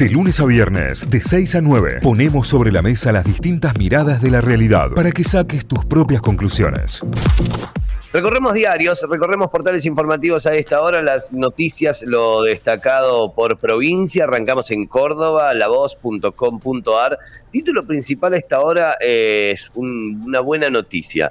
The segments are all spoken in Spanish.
De lunes a viernes, de 6 a 9, ponemos sobre la mesa las distintas miradas de la realidad para que saques tus propias conclusiones. Recorremos diarios, recorremos portales informativos a esta hora, las noticias, lo destacado por provincia. Arrancamos en Córdoba, lavoz.com.ar. Título principal a esta hora es una buena noticia.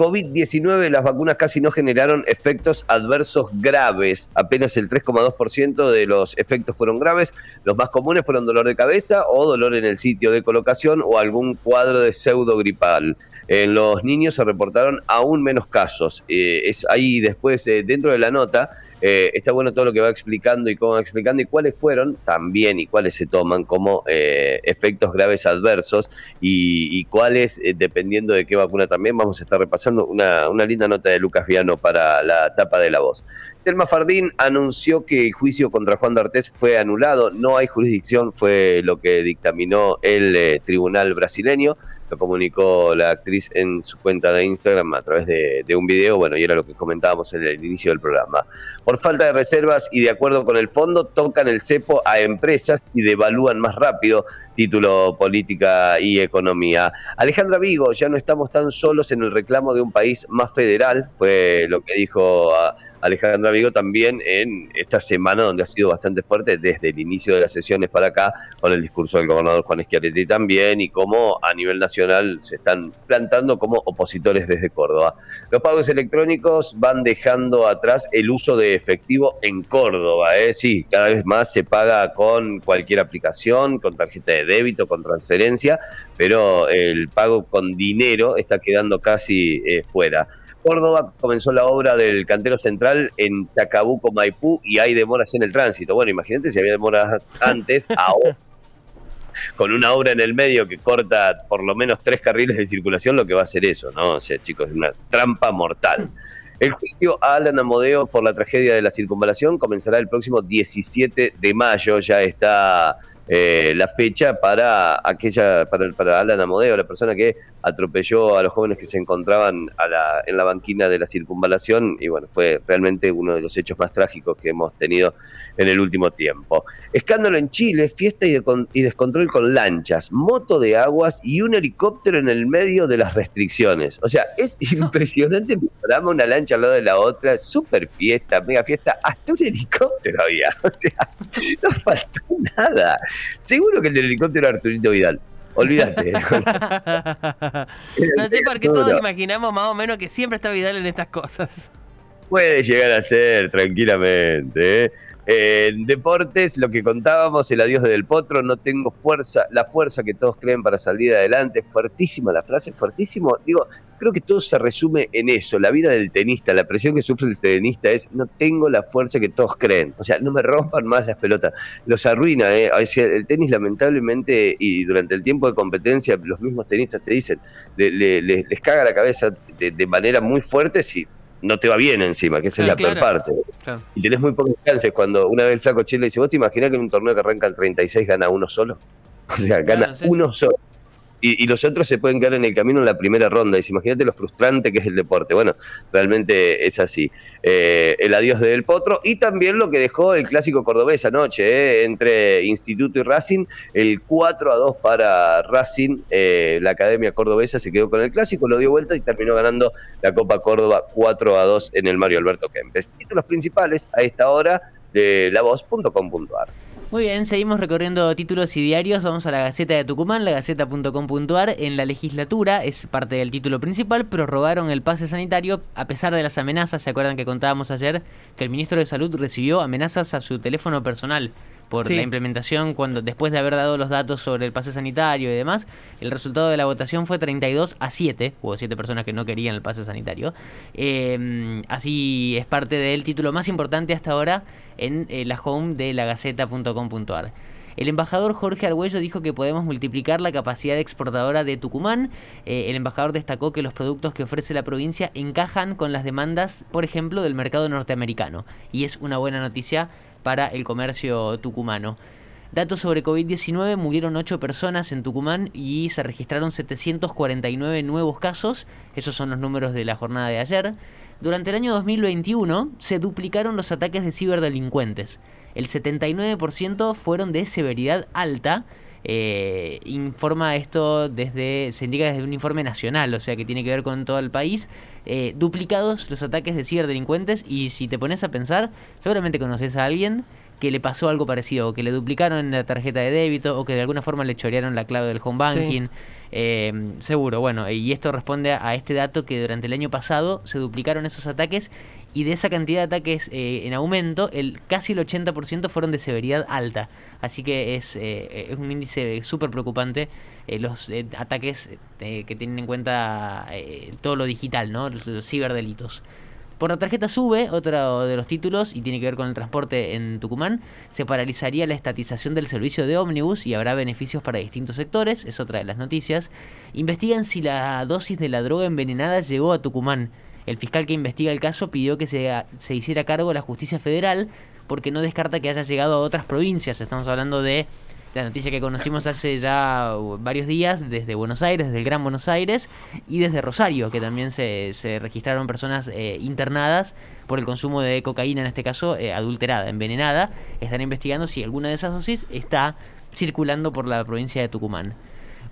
COVID-19, las vacunas casi no generaron efectos adversos graves. Apenas el 3,2% de los efectos fueron graves. Los más comunes fueron dolor de cabeza o dolor en el sitio de colocación o algún cuadro de pseudo gripal. En los niños se reportaron aún menos casos. Eh, es ahí después, eh, dentro de la nota, eh, está bueno todo lo que va explicando y cómo va explicando y cuáles fueron también y cuáles se toman como eh, efectos graves adversos y, cuáles, eh, dependiendo de qué vacuna también, vamos a estar repasando una, una linda nota de Lucas Viano para la tapa de la voz. Telma Fardín anunció que el juicio contra Juan D'Artés fue anulado, no hay jurisdicción, fue lo que dictaminó el tribunal brasileño, lo comunicó la actriz en su cuenta de Instagram a través de, un video, bueno, y era lo que comentábamos en el inicio del programa. Por falta de reservas y de acuerdo con el fondo, tocan el cepo a empresas y devalúan más rápido. Título Política y Economía. Alejandra Vigo, ya no estamos tan solos en el reclamo de un país más federal, fue lo que dijo Alejandra Vigo también en esta semana donde ha sido bastante fuerte desde el inicio de las sesiones para acá, con el discurso del gobernador Juan Schiaretti también, y cómo a nivel nacional se están plantando como opositores desde Córdoba. Los pagos electrónicos van dejando atrás el uso de efectivo en Córdoba, ¿eh? sí, cada vez más se paga con cualquier aplicación, con tarjeta de débito, con transferencia, pero el pago con dinero está quedando casi eh, fuera. Córdoba comenzó la obra del cantero central en Chacabuco, Maipú, y hay demoras en el tránsito. Bueno, imagínate si había demoras antes, ahora. Con una obra en el medio que corta por lo menos tres carriles de circulación, lo que va a hacer eso, ¿no? O sea, chicos, es una trampa mortal. El juicio a Alan Amodeo por la tragedia de la circunvalación comenzará el próximo 17 de mayo. Ya está eh, la fecha para aquella, para, para Alan Amodeo, la persona que atropelló a los jóvenes que se encontraban en la banquina de la circunvalación y bueno, fue realmente uno de los hechos más trágicos que hemos tenido en el último tiempo. Escándalo en Chile, fiesta y, y descontrol con lanchas, moto de aguas y un helicóptero en el medio de las restricciones. O sea, es impresionante el una lancha al lado de la otra, súper fiesta, mega fiesta, hasta un helicóptero había. O sea, no faltó nada. Seguro que el del helicóptero era Arturito Vidal. Olvídate. no sé por qué todos imaginamos más o menos que siempre está Vidal en estas cosas. Puede llegar a ser, tranquilamente. ¿eh? En deportes, lo que contábamos, el adiós de Del Potro, no tengo fuerza, la fuerza que todos creen para salir adelante, fuertísima la frase, fuertísimo, digo, creo que todo se resume en eso, la vida del tenista, la presión que sufre el tenista es, no tengo la fuerza que todos creen, o sea, no me rompan más las pelotas, los arruina, ¿eh? el tenis lamentablemente y durante el tiempo de competencia los mismos tenistas te dicen, les caga la cabeza de, de manera muy fuerte si no te va bien encima, que esa es la peor parte. Y tenés muy pocas chances cuando una vez el flaco Chile dice, ¿vos te imaginás que en un torneo que arranca el 36 gana uno solo? O sea, gana uno solo y, los otros se pueden quedar en el camino en la primera ronda. Y imagínate lo frustrante que es el deporte. Bueno, realmente es así. Eh, el adiós de Del Potro y también lo que dejó el clásico cordobés anoche eh, entre Instituto y Racing. El 4 a 2 para Racing. Eh, la Academia Cordobesa se quedó con el clásico, lo dio vuelta y terminó ganando la Copa Córdoba 4 a 2 en el Mario Alberto Kempes. Títulos principales a esta hora de lavoz.com.ar. Muy bien, seguimos recorriendo títulos y diarios. Vamos a la Gaceta de Tucumán, la gaceta.com.ar. En la legislatura, es parte del título principal, prorrogaron el pase sanitario a pesar de las amenazas. ¿Se acuerdan que contábamos ayer que el ministro de Salud recibió amenazas a su teléfono personal? Por la implementación cuando después de haber dado los datos sobre el pase sanitario y demás, el resultado de la votación fue 32 a 7, hubo 7 personas que no querían el pase sanitario. Em, así es parte del título más importante hasta ahora en eh, la home de la gaceta.com.ar. El embajador Jorge Argüello dijo que podemos multiplicar la capacidad exportadora de Tucumán. Eh, el embajador destacó que los productos que ofrece la provincia encajan con las demandas, por ejemplo, del mercado norteamericano. Y es una buena noticia para el comercio tucumano. Datos sobre COVID-19, murieron 8 personas en Tucumán y se registraron 749 nuevos casos, esos son los números de la jornada de ayer. Durante el año 2021 se duplicaron los ataques de ciberdelincuentes. el 79% fueron de severidad alta. Eh, informa esto desde, se indica desde un informe nacional, o sea que tiene que ver con todo el país. Eh, duplicados los ataques de ciberdelincuentes y si te pones a pensar, seguramente conoces a alguien que le pasó algo parecido, o que le duplicaron la tarjeta de débito, o que de alguna forma le chorearon la clave del home banking. Eh, seguro, bueno, y esto responde a, este dato que durante el año pasado se duplicaron esos ataques y de esa cantidad de ataques eh, en aumento, el casi el 80% fueron de severidad alta. Así que es, eh, es un índice súper preocupante los ataques que tienen en cuenta todo lo digital, ¿no? los ciberdelitos. Por la tarjeta SUBE, otro de los títulos, y tiene que ver con el transporte en Tucumán, se paralizaría la estatización del servicio de ómnibus y habrá beneficios para distintos sectores, es otra de las noticias. Investigan si la dosis de la droga envenenada llegó a Tucumán. El fiscal que investiga el caso pidió que se, se hiciera cargo la justicia federal porque no descarta que haya llegado a otras provincias. Estamos hablando de la noticia que conocimos hace ya varios días desde Buenos Aires, desde el Gran Buenos Aires y desde Rosario, que también se, se registraron personas eh, internadas por el consumo de cocaína, en este caso eh, adulterada, envenenada. Están investigando si alguna de esas dosis está circulando por la provincia de Tucumán.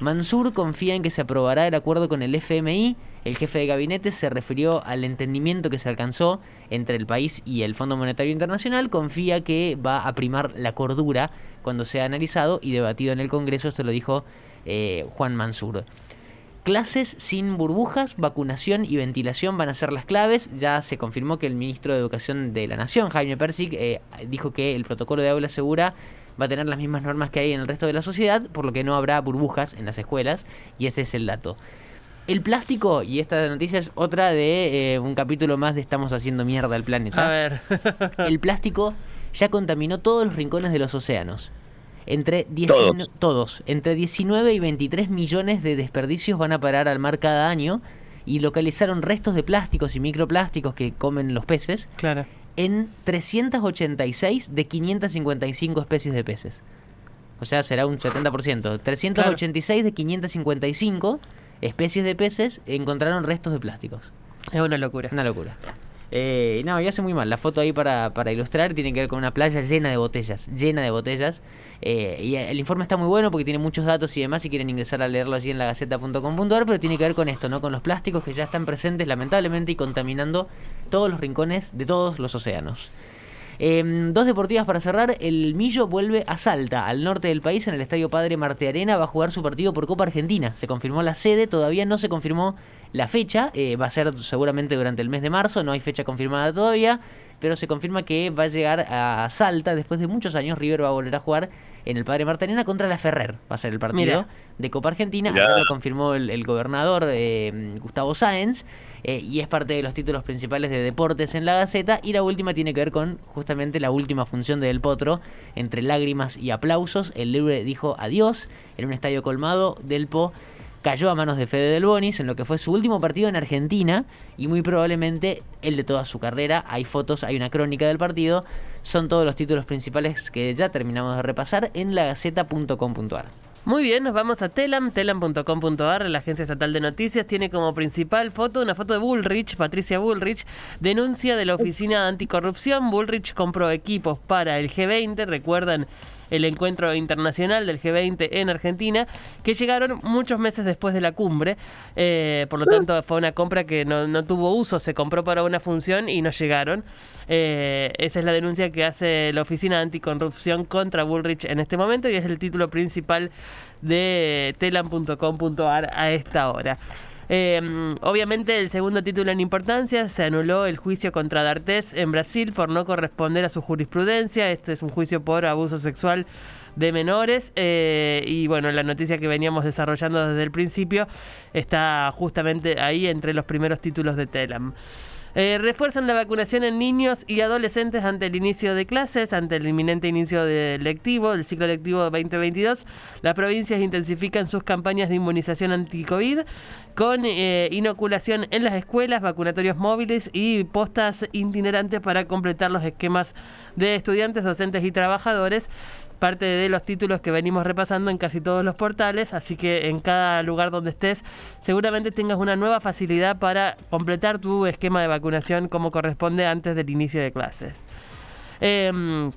Mansur confía en que se aprobará el acuerdo con el FMI. El jefe de gabinete se refirió al entendimiento que se alcanzó entre el país y el Fondo Monetario Internacional. Confía que va a primar la cordura cuando sea analizado y debatido en el Congreso. Esto lo dijo eh, Juan Mansur. Clases sin burbujas, vacunación y ventilación van a ser las claves. Ya se confirmó que el ministro de Educación de la Nación, Jaime Persic, eh, dijo que el protocolo de aula segura va a tener las mismas normas que hay en el resto de la sociedad, por lo que no habrá burbujas en las escuelas, y ese es el dato. El plástico, y esta noticia es otra de eh, un capítulo más de Estamos haciendo mierda al planeta. A ver. el plástico ya contaminó todos los rincones de los océanos. Entre todos. todos. Entre 19 y 23 millones de desperdicios van a parar al mar cada año y localizaron restos de plásticos y microplásticos que comen los peces. Claro en 386 de 555 especies de peces. O sea, será un 70%. 386 de 555 especies de peces encontraron restos de plásticos. Es una locura. Una locura. Eh, no, y hace muy mal. La foto ahí para, para ilustrar tiene que ver con una playa llena de botellas. Llena de botellas. Eh, y el informe está muy bueno porque tiene muchos datos y demás. Si quieren ingresar a leerlo allí en la gaceta.com.ar, pero tiene que ver con esto, ¿no? Con los plásticos que ya están presentes lamentablemente y contaminando todos los rincones de todos los océanos. Em, dos deportivas para cerrar. El Millo vuelve a Salta, al norte del país, en el Estadio Padre Marte Arena. Va a jugar su partido por Copa Argentina. Se confirmó la sede, todavía no se confirmó la fecha. Eh, va a ser seguramente durante el mes de marzo, no hay fecha confirmada todavía. Pero se confirma que va a llegar a Salta. Después de muchos años, River va a volver a jugar en el Padre Arena contra la Ferrer. Va a ser el partido de Copa Argentina. lo confirmó el, gobernador eh, Gustavo Sáenz. Eh, y es parte de los títulos principales de deportes en la Gaceta. Y la última tiene que ver con justamente la última función de Del Potro, entre lágrimas y aplausos. El libre dijo adiós en un estadio colmado. Del Po cayó a manos de Fede Del Bonis en lo que fue su último partido en Argentina y muy probablemente el de toda su carrera. Hay fotos, hay una crónica del partido. Son todos los títulos principales que ya terminamos de repasar en lagaceta.com.ar. Muy bien, nos vamos a Telam, telam.com.ar, la agencia estatal de noticias, tiene como principal foto una foto de Bullrich, Patricia Bullrich, denuncia de la Oficina Anticorrupción. Bullrich compró equipos para el G20, recuerdan el encuentro internacional del G20 en Argentina, que llegaron muchos meses después de la cumbre. Eh, por lo tanto, fue una compra que no, tuvo uso, se compró para una función y no llegaron. Eh, esa es la denuncia que hace la Oficina Anticorrupción contra Bullrich en este momento y es el título principal de telam.com.ar a esta hora. Eh, obviamente el segundo título en importancia se anuló el juicio contra D'Artés en Brasil por no corresponder a su jurisprudencia. Este es un juicio por abuso sexual de menores eh, y bueno la noticia que veníamos desarrollando desde el principio está justamente ahí entre los primeros títulos de Telam. Eh, refuerzan la vacunación en niños y adolescentes ante el inicio de clases, ante el inminente inicio del lectivo, del ciclo lectivo 2022. Las provincias intensifican sus campañas de inmunización anti-COVID con eh, inoculación en las escuelas, vacunatorios móviles y postas itinerantes para completar los esquemas de estudiantes, docentes y trabajadores parte de los títulos que venimos repasando en casi todos los portales, así que en cada lugar donde estés seguramente tengas una nueva facilidad para completar tu esquema de vacunación como corresponde antes del inicio de clases. Em,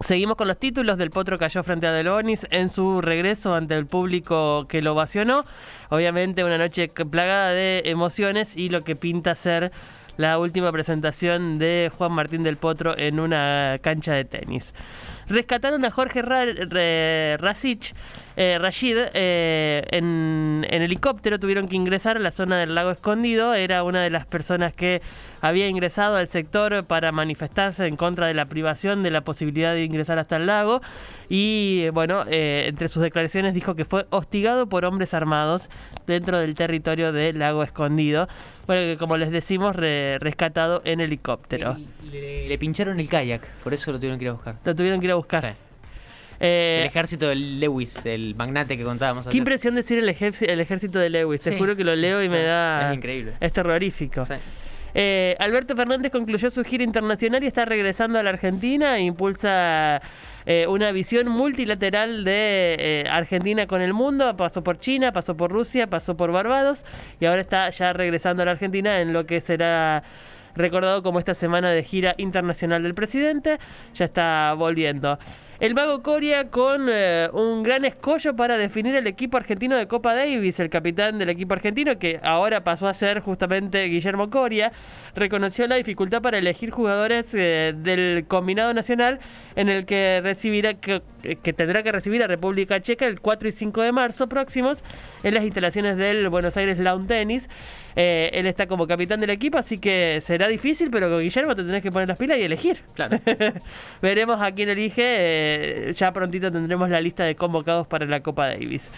Seguimos con los títulos. Del Potro cayó frente a Delonis en su regreso ante el público que lo ovacionó. Obviamente una noche plagada de emociones y lo que pinta ser la última presentación de Juan Martín del Potro en una cancha de tenis. Rescataron a Jorge Ra eh, Rashid eh, en, helicóptero, tuvieron que ingresar a la zona del lago escondido. Era una de las personas que había ingresado al sector para manifestarse en contra de la privación de la posibilidad de ingresar hasta el lago. Y bueno, eh, entre sus declaraciones dijo que fue hostigado por hombres armados dentro del territorio del lago escondido. Bueno, que como les decimos, rescatado en helicóptero. Le, pincharon el kayak, por eso lo tuvieron que ir a buscar. Lo tuvieron que ir a buscar. Eh, el ejército de Lewis, el magnate que contábamos. Qué impresión decir el, el ejército de Lewis. Te juro que lo leo y me da. Es increíble. Es terrorífico. Eh, Alberto Fernández concluyó su gira internacional y está regresando a la Argentina e impulsa eh, una visión multilateral de Argentina con el mundo. Pasó por China, pasó por Rusia, pasó por Barbados y ahora está ya regresando a la Argentina en lo que será recordado como esta semana de gira internacional del presidente. Ya está volviendo. El mago Coria con eh, un gran escollo para definir el equipo argentino de Copa Davis. El capitán del equipo argentino, que ahora pasó a ser justamente Guillermo Coria, reconoció la dificultad para elegir jugadores eh, del combinado nacional en el que recibirá que, tendrá que recibir a República Checa el 4 y 5 de marzo próximos en las instalaciones del Buenos Aires Lawn Tennis. Eh, él está como capitán del equipo, así que será difícil, pero con Guillermo te tenés que poner las pilas y elegir. Claro. Veremos a quién elige ya prontito tendremos la lista de convocados para la Copa Davis.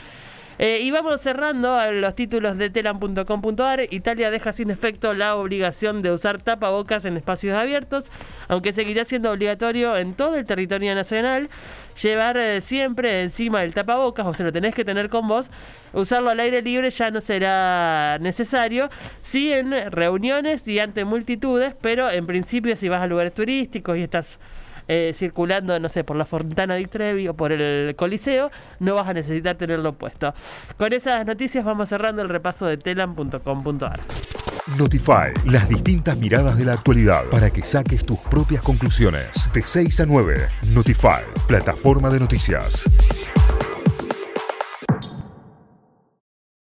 Eh, y vamos cerrando los títulos de telam.com.ar. Italia deja sin efecto la obligación de usar tapabocas en espacios abiertos, aunque seguirá siendo obligatorio en todo el territorio nacional. Llevar eh, siempre encima del tapabocas, o sea, lo tenés que tener con vos. Usarlo al aire libre ya no será necesario. Sí en reuniones y ante multitudes, pero en principio si vas a lugares turísticos y estás eh, circulando, no sé, por la Fontana di Trevi o por el Coliseo, no vas a necesitar tenerlo puesto. Con esas noticias vamos cerrando el repaso de telam.com.ar. Notify, las distintas miradas de la actualidad para que saques tus propias conclusiones. De 6 a 9, Notify, plataforma de noticias.